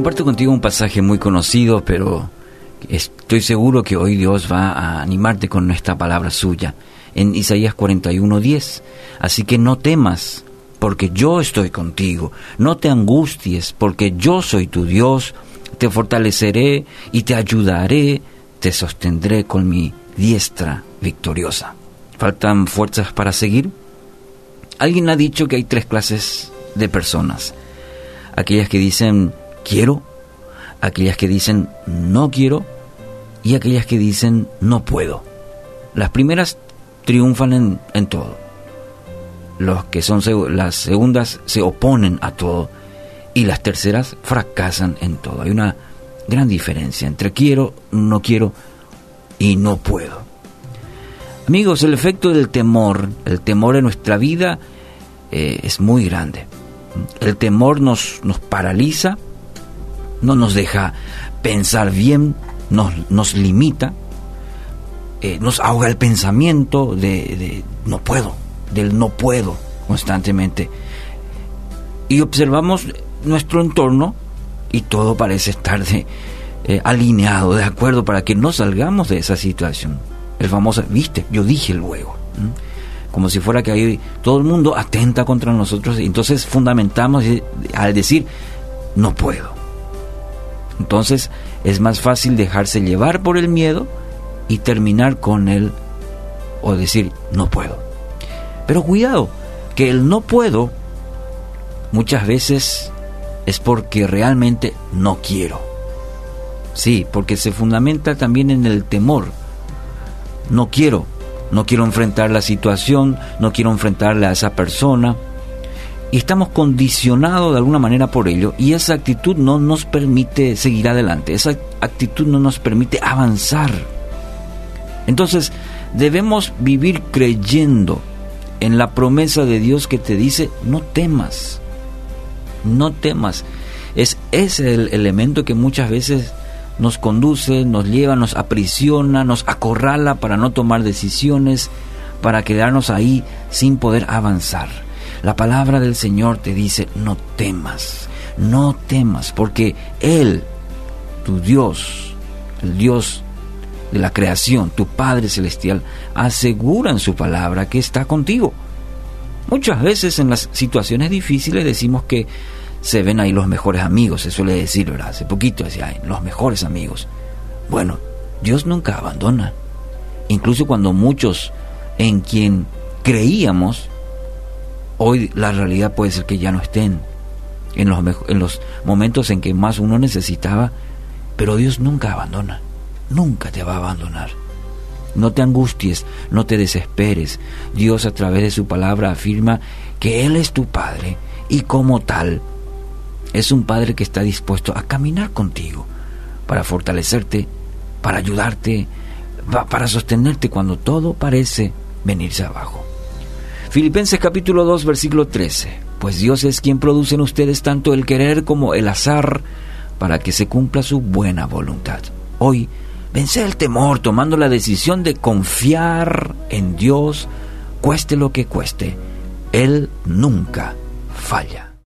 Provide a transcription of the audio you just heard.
comparto contigo un pasaje muy conocido, pero estoy seguro que hoy Dios va a animarte con esta palabra suya en Isaías 41:10. Así que no temas, porque yo estoy contigo. No te angusties, porque yo soy tu Dios. Te fortaleceré y te ayudaré, te sostendré con mi diestra victoriosa. ¿Faltan fuerzas para seguir? Alguien ha dicho que hay tres clases de personas. Aquellas que dicen quiero, aquellas que dicen no quiero y aquellas que dicen no puedo. Las primeras triunfan en, todo. Los que son las segundas se oponen a todo y las terceras fracasan en todo. Hay una gran diferencia entre quiero, no quiero y no puedo. Amigos, el efecto del temor, el temor en nuestra vida eh, es muy grande. El temor nos, nos paraliza, no nos deja pensar bien, nos, nos limita, eh, nos ahoga el pensamiento de, no puedo, del no puedo constantemente. Y observamos nuestro entorno y todo parece estar eh, alineado, de acuerdo, para que no salgamos de esa situación. El famoso, viste, yo dije luego. Como si fuera que ahí todo el mundo atenta contra nosotros. Y entonces fundamentamos al decir, no puedo. Entonces es más fácil dejarse llevar por el miedo y terminar con él o decir no puedo. Pero cuidado, que el no puedo muchas veces es porque realmente no quiero. Sí, porque se fundamenta también en el temor. No quiero, no quiero enfrentar la situación, no quiero enfrentarle a esa persona. Y estamos condicionados de alguna manera por ello y esa actitud no nos permite seguir adelante, esa actitud no nos permite avanzar. Entonces, debemos vivir creyendo en la promesa de Dios que te dice, no temas, no temas. Es ese el elemento que muchas veces nos conduce, nos lleva, nos aprisiona, nos acorrala para no tomar decisiones, para quedarnos ahí sin poder avanzar. La palabra del Señor te dice, no temas, no temas, porque Él, tu Dios, el Dios de la creación, tu Padre Celestial, asegura en su palabra que está contigo. Muchas veces en las situaciones difíciles decimos que se ven ahí los mejores amigos, se suele decir, ¿verdad? Hace poquito decía, los mejores amigos. Bueno, Dios nunca abandona. Incluso cuando muchos en quien creíamos, hoy la realidad puede ser que ya no estén en los, en los momentos en que más uno necesitaba, pero Dios nunca abandona nunca te va a abandonar. No te angusties, no te desesperes. Dios a través de su palabra afirma que Él es tu Padre y como tal es un Padre que está dispuesto a caminar contigo para fortalecerte, para ayudarte, para sostenerte cuando todo parece venirse abajo. Filipenses capítulo 2 versículo 13. Pues Dios es quien produce en ustedes tanto el querer como el azar para que se cumpla su buena voluntad. Hoy Vence el temor tomando la decisión de confiar en Dios, cueste lo que cueste. Él nunca falla.